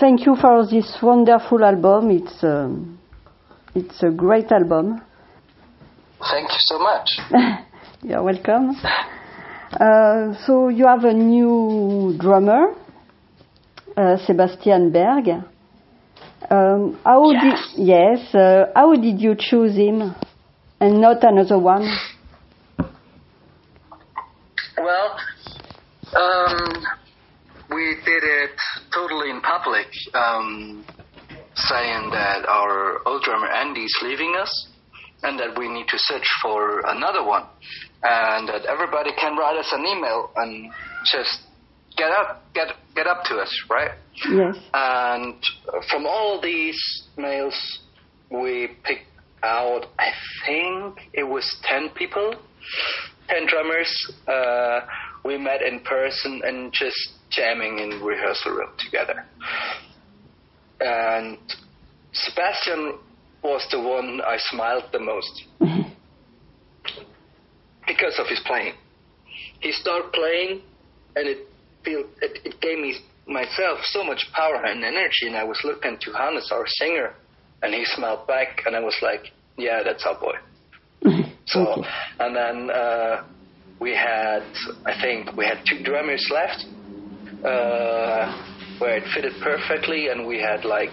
thank you for this wonderful album. It's um, it's a great album. Thank you so much. You're welcome. Uh, so you have a new drummer, uh, Sebastian Berg. Um, how Yes. did yes? Uh, how did you choose him and not another one? Well, um, we did it totally in public, um, saying that our old drummer Andy's leaving us and that we need to search for another one and that everybody can write us an email and just get up, get, get up to us, right? Yes. And from all these mails, we picked out, I think it was 10 people, 10 drummers. Uh, we met in person and just jamming in rehearsal room together. And Sebastian was the one I smiled the most because of his playing. He started playing, and it feel it, it gave me myself so much power and energy. And I was looking to Hannes, our singer, and he smiled back, and I was like, "Yeah, that's our boy." So, and then uh, we had, I think, we had two drummers left, where it fitted perfectly, and we had like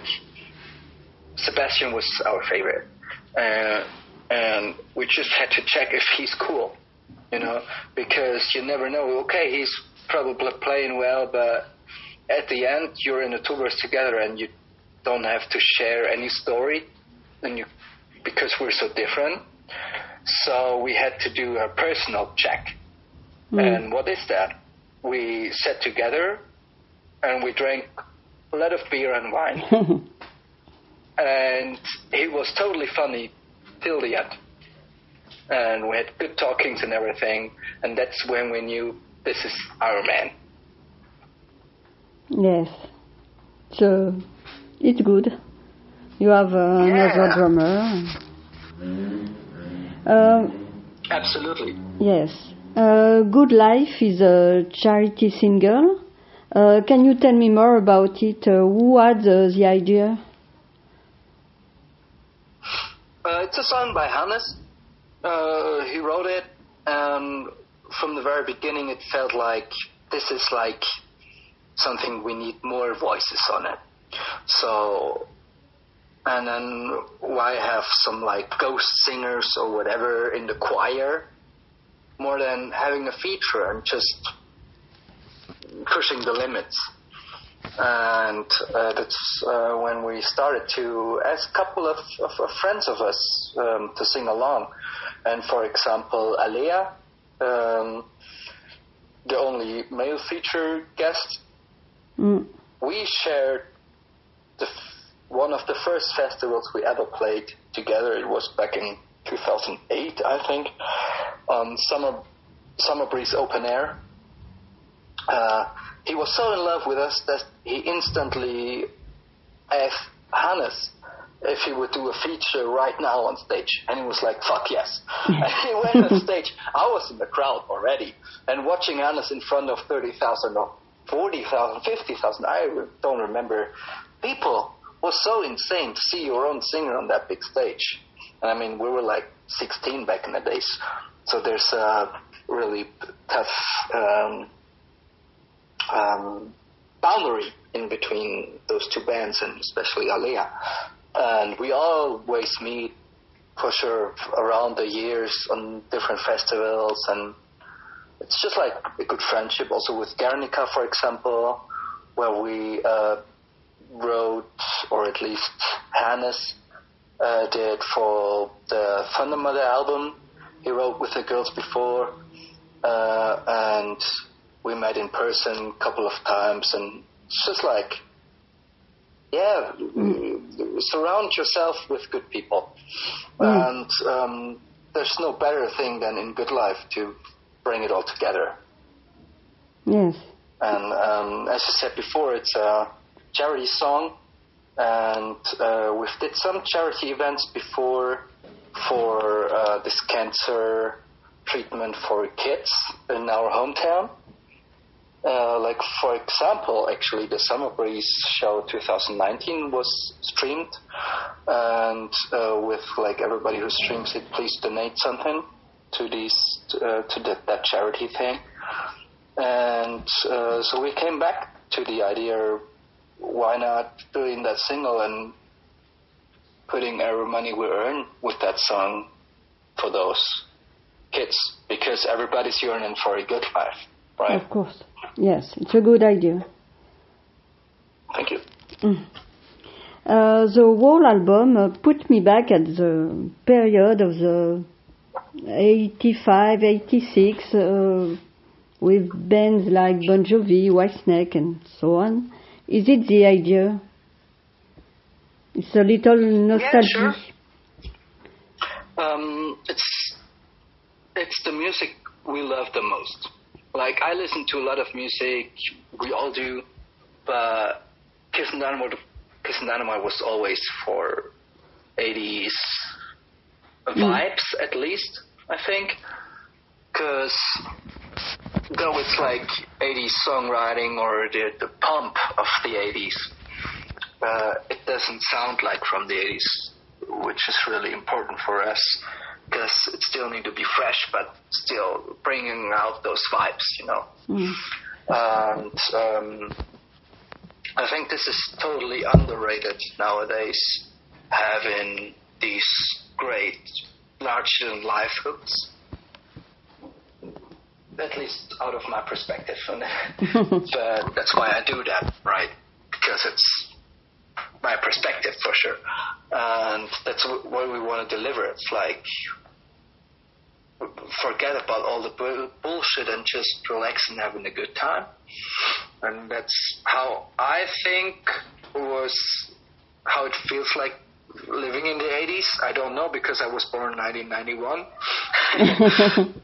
Sebastian was our favorite, uh, and we just had to check if he's cool, you know, because you never know. Okay, he's probably playing well, but at the end, you're in a tour bus together, and you don't have to share any story, and you because we're so different. So we had to do a personal check. And what is that? We sat together and we drank a lot of beer and wine. and he was totally funny till the end. And we had good talkings and everything. And that's when we knew this is our man. Yes. So it's good. You have uh, another drummer. Uh, Absolutely. yes. Uh, Good Life is a charity single. Uh, can you tell me more about it? Uh, who had the idea? Uh, it's a song by Hannes. Uh, he wrote it, and from the very beginning, it felt like this is like something we need more voices on it. So, and then why have some like ghost singers or whatever in the choir more than having a feature and just pushing the limits? and uh, that's uh, when we started to ask a couple of, of, of friends of us um, to sing along. And for example, Alea, um, the only male feature guest, Mm. we shared the f- one of the first festivals we ever played together. It was back in 2008, I think, on Summer Summer Breeze Open Air. Uh, he was so in love with us that he instantly asked Hannes if he would do a feature right now on stage. And he was like, fuck yes. and he went on stage. I was in the crowd already. And watching Hannes in front of 30,000 or 40,000, 50,000, I don't remember. People was so insane to see your own singer on that big stage. And I mean, we were like 16 back in the days. So there's a really tough um, um, boundary in between those two bands and especially Alea. And we always meet for sure around the years on different festivals and it's just like a good friendship also with Guernica for example where we uh, wrote or at least Hannes uh, did for the Mother album he wrote with the girls before uh, and we met in person a couple of times and it's just like yeah surround yourself with good people. And um, there's no better thing than in good life to bring it all together. Yes. and um, as I said before it's a charity song and uh, we've did some charity events before for uh, this cancer treatment for kids in our hometown Uh, like for example, actually, the Summer Breeze show 2019 was streamed, and uh, with like everybody who streams it, please donate something to these uh, to the, that charity thing. And uh, so we came back to the idea: why not doing that single and putting every money we earn with that song for those kids? Because everybody's yearning for a good life, right? Of course. Yes, it's a good idea. Thank you. Mm. Uh, the whole album uh, put me back at the period of the 85, 86, uh, with bands like Bon Jovi, Whitesnake, and so on. Is it the idea? It's a little nostalgia. Yeah, sure. Um, it's it's the music we love the most like I listen to a lot of music, we all do, but Kissin' Dynamite, Kissin' Dynamite was always for 80s mm. vibes, at least, I think. Because though it's like 80s songwriting or the, the pump of the 80s, uh, it doesn't sound like from the 80s, which is really important for us because it still need to be fresh, but still bringing out those vibes, you know. Mm. And um, I think this is totally underrated nowadays, having these great large and live hooks. At least out of my perspective, but that's why I do that, right? Because it's my perspective for sure, and that's what we want to deliver. It's like forget about all the bullshit and just relax and having a good time. And that's how I think was how it feels like living in the 80s. I don't know because I was born in 1991.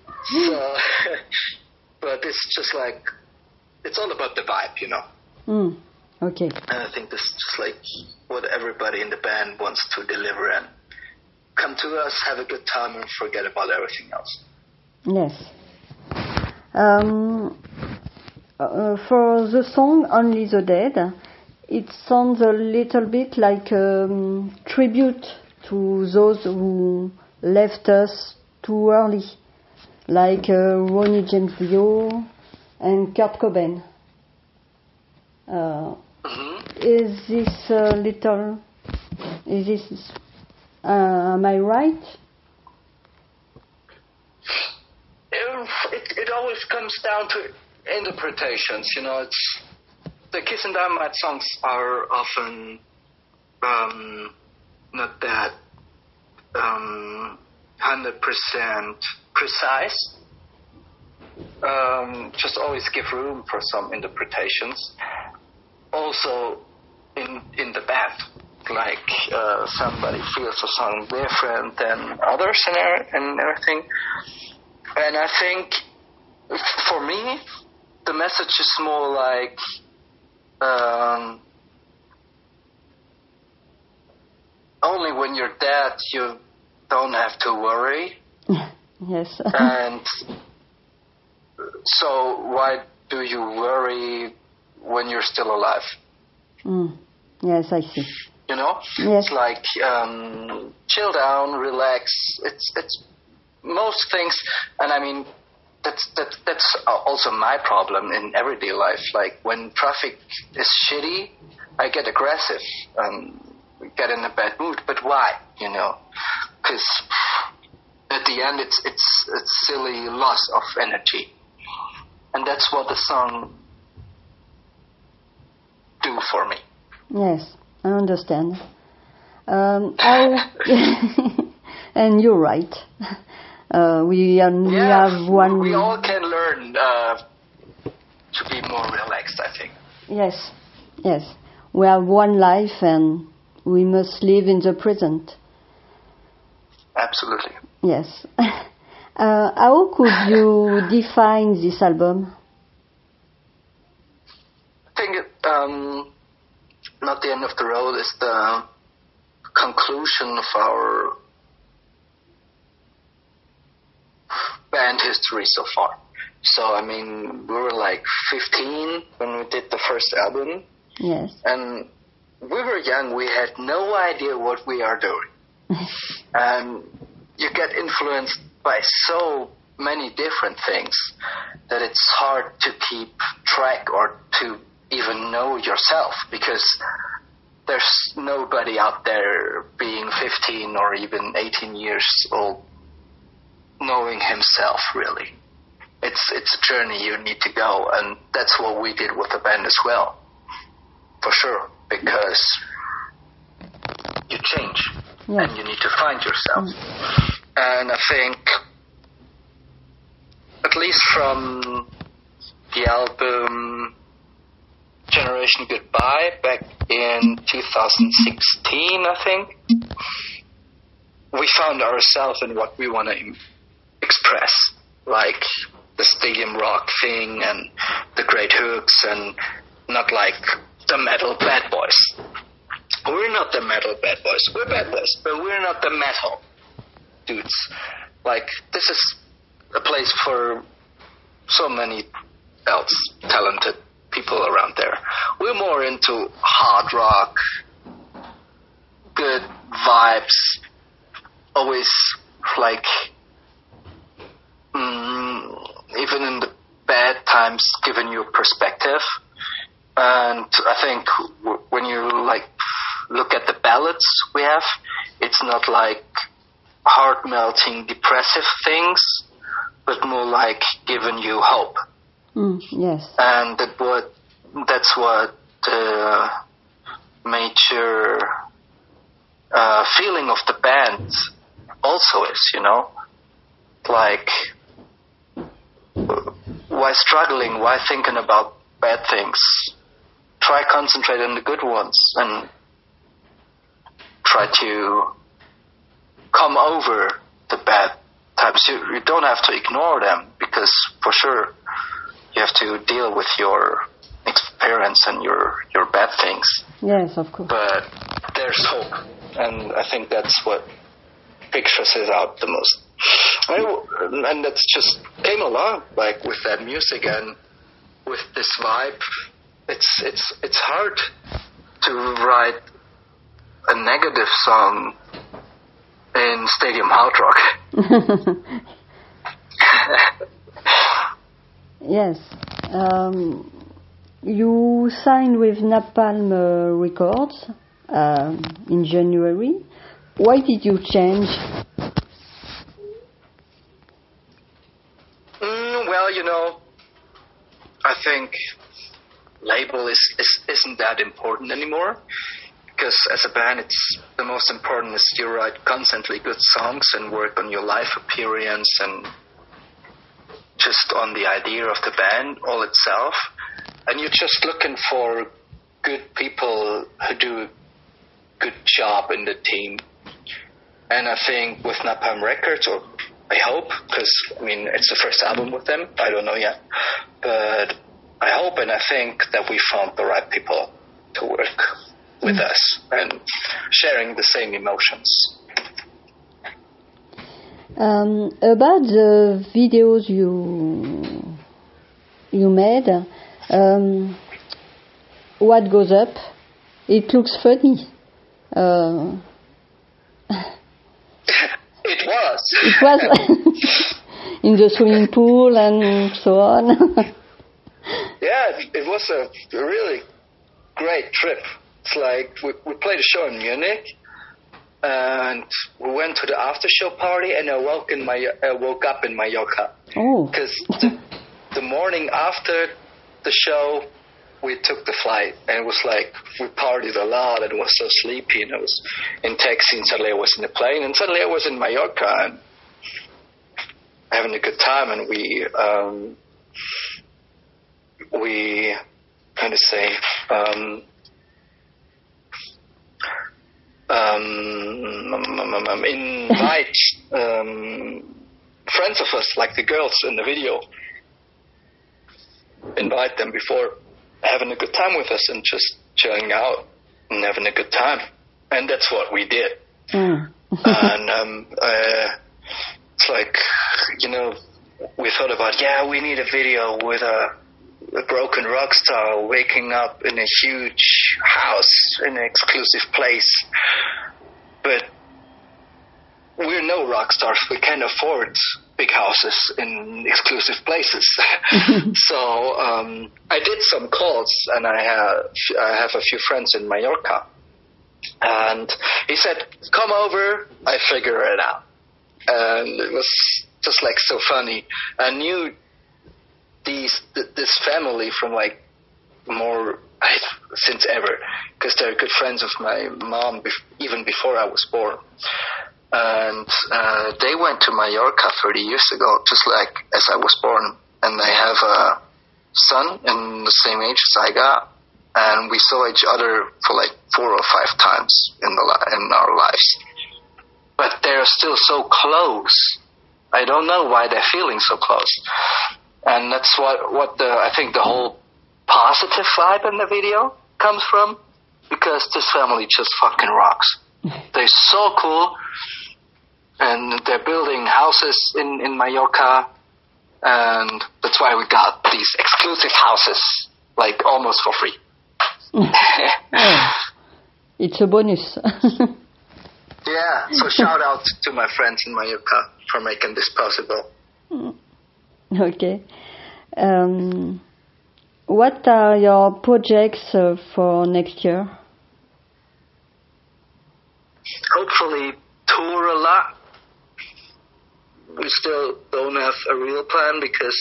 so, but it's just like it's all about the vibe, you know. Mm, okay. And I think this is just like what everybody in the band wants to deliver and come to us, have a good time, and forget about everything else. Yes. Um, uh, for the song Only the Dead, it sounds a little bit like a um, tribute to those who left us too early, like uh, Ronnie James Dio and Kurt Cobain. Uh. Is this a little? Is this uh, am I right? It, it always comes down to interpretations. You know, it's the Kissin' Dynamite songs are often um, not that um, hundred percent precise. Um, just always give room for some interpretations. Also, in in the band, like uh, somebody feels a song different than others and, and everything. And I think for me, the message is more like um, only when you're dead you don't have to worry. yes. and so why do you worry when you're still alive? Mm. Yes, I see. You know, yes. it's like um, chill down, relax. It's it's most things, and I mean that's that that's also my problem in everyday life. Like when traffic is shitty, I get aggressive and get in a bad mood. But why? You know, because at the end it's it's it's silly loss of energy, and that's what the song do for me. Yes. I understand. Um, and you're right. Uh, we, um, we have one. We all can learn uh, to be more relaxed. I think. Yes, yes. We have one life, and we must live in the present. Absolutely. Yes. Uh, how could you define this album? I think um, not the end of the road It's the conclusion of our band history so far. So I mean, we were like 15 when we did the first album, Yes. and we were young. We had no idea what we are doing, and you get influenced by so many different things that it's hard to keep track or to even know yourself because there's nobody out there being 15 or even 18 years old knowing himself really it's it's a journey you need to go and that's what we did with the band as well for sure because you change Yes. and you need to find yourself and i think at least from the album generation goodbye back in 2016 i think. We found ourselves in what we want to express like the stadium rock thing and the great hooks and not like the metal bad boys. We're not the metal bad boys we're bad boys but we're not the metal dudes. Like this is a place for so many else talented people around there. We're more into hard rock good vibes always like mm, even in the bad times giving you perspective. And i think w- when you like look at the ballads we have it's not like heart melting depressive things but more like giving you hope Mm, yes. and that what that's what the major uh, feeling of the band also is, you know, like why struggling, why thinking about bad things? Try concentrate on the good ones and try to come over the bad times. You, you don't have to ignore them because for sure you have to deal with your experience and your your bad things. Yes, of course. but there's hope and i think that's what pictures it out the most. I- and that's just came along like with that music and with this vibe. It's it's it's hard to write a negative song in stadium hard rock yes. Um, you signed with Napalm uh, Records uh, in January. Why did you change? Mm, well, you know, I think label is, is isn't that important anymore because as a band, it's the most important is you write constantly good songs and work on your live appearance and just on the idea of the band all itself. And you're just looking for good people who do a good job in the team. And I think with Napalm Records, or I hope, because I mean it's the first album with them. I don't know yet, but I hope and I think that we found the right people to work with mm. us and sharing the same emotions. Um, about the videos you you made, um, what goes up? It looks funny. Uh, it was. it was in the swimming pool and so on. yeah, it, it was a really great trip. It's like we, we played a show in Munich, and we went to the after show party, and I woke in my I woke up in Mallorca. Oh, because the, the morning after the show we took the flight and it was like we partied a lot and was so sleepy and I was in taxi and suddenly I was in the plane and suddenly I was in Mallorca and having a good time and we um we kind of say um um, invite um, friends of us, like the girls in the video, invite them before having a good time with us and just chilling out and having a good time. And that's what we did. Mm. and um, uh, it's like, you know, we thought about, yeah, we need a video with a, a broken rock star waking up in a huge house in an exclusive place. But we're no rock stars. We can't afford big houses in exclusive places. so um, I did some calls, and I have I have a few friends in Mallorca, and he said, "Come over, I figure it out." And it was just like so funny. I knew these th- this family from like more since ever because they're good friends of my mom even before I was born. And uh, they went to Mallorca 30 years ago, just like as I was born, and they have a son in the same age as I got, and we saw each other for like four or five times in the in our lives, but they're still so close. I don't know why they're feeling so close, and that's what what the I think the whole positive vibe in the video comes from, because this family just fucking rocks. They're so cool and they're building houses in, in Mallorca, and that's why we got these exclusive houses, like almost for free. it's a bonus. yeah, so shout out to my friends in Mallorca for making this possible. Mm. Okay. Um, what are your projects uh, for next year? Hopefully, tour a lot we still don't have a real plan because,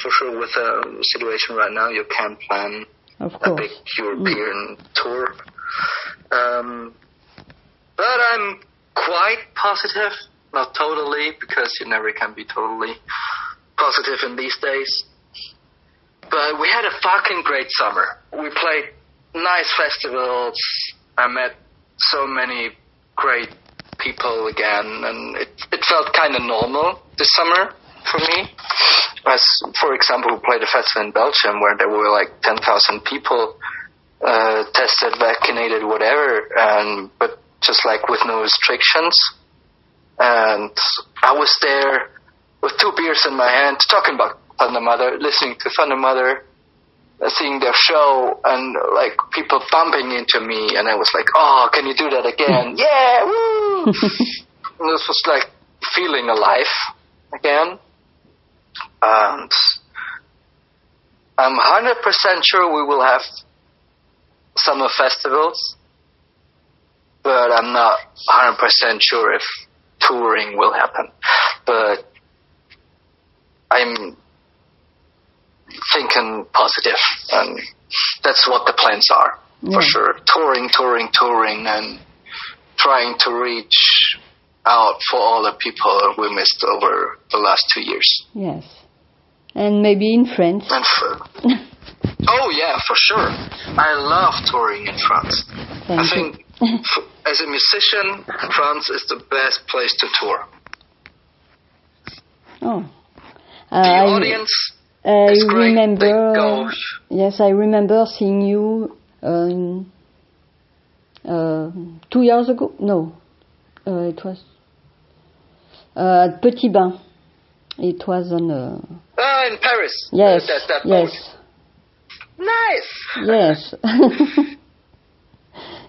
for sure, with the situation right now, you can't plan a big European mm. tour. Um, but I'm quite positive, not totally, because you never can be totally positive in these days. But we had a fucking great summer. We played nice festivals. I met so many great people again, and it, it felt kind of normal this summer for me. As, for example, we played a festival in Belgium where there were like 10,000 people uh, tested, vaccinated, whatever, and but just like with no restrictions. And I was there with two beers in my hand, talking about Thundermother, listening to Thundermother, Mother, uh, seeing their show and like people bumping into me and I was like, Oh, can you do that again? yeah, woo this was like feeling alive again. And I'm hundred percent sure we will have summer festivals, but I'm not hundred percent sure if touring will happen. But I'm thinking positive, and that's what the plans are yeah. for sure. Touring, touring, touring, and trying to reach out for all the people we missed over the last two years. Yes, and maybe in France. And oh yeah, for sure. I love touring in France. Thank I think as a musician, France is the best place to tour. Oh. Uh, the audience I remember. Yes, I remember seeing you um, uh, two years ago. No, uh, it was uh, at Petit Bain. It was on. Uh, ah, in Paris. Yes. that, that yes. Nice. Yes.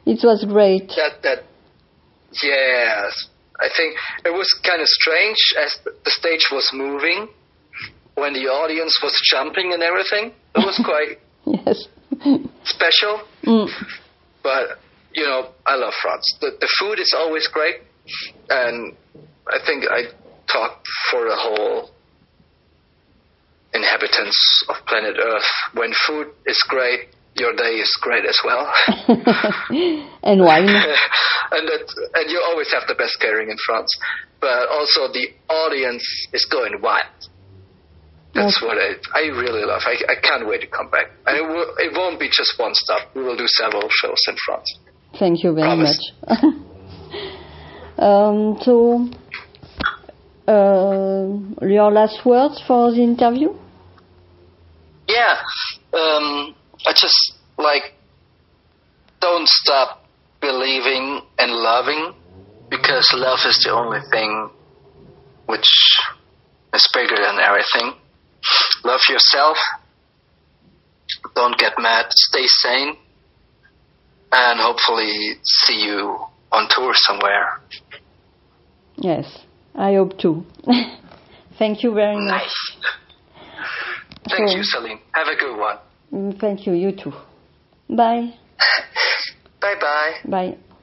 it was great. That that. Yes, I think it was kind of strange as the stage was moving when the audience was jumping and everything. It was quite yes. special. Mm. But you know, I love France. The the food is always great, and I think I talk for the whole inhabitants of planet Earth. When food is great, your day is great as well. and wine. and that, and you always have the best catering in France. But also the audience is going wild. That's what I, I really love. I, I can't wait to come back. And it, will, it won't be just one stop. We will do several shows in France. Thank you very Promise. much. um, so, uh, your last words for the interview? Yeah. Um, I just like don't stop believing and loving because love is the only thing which is bigger than everything. Love yourself. Don't get mad. Stay sane. And hopefully see you on tour somewhere. Yes, I hope too. Thank you very much. Nice. Thank So- you, Celine. Have a good one. Mm, Thank you, you too. Bye. Bye bye. Bye.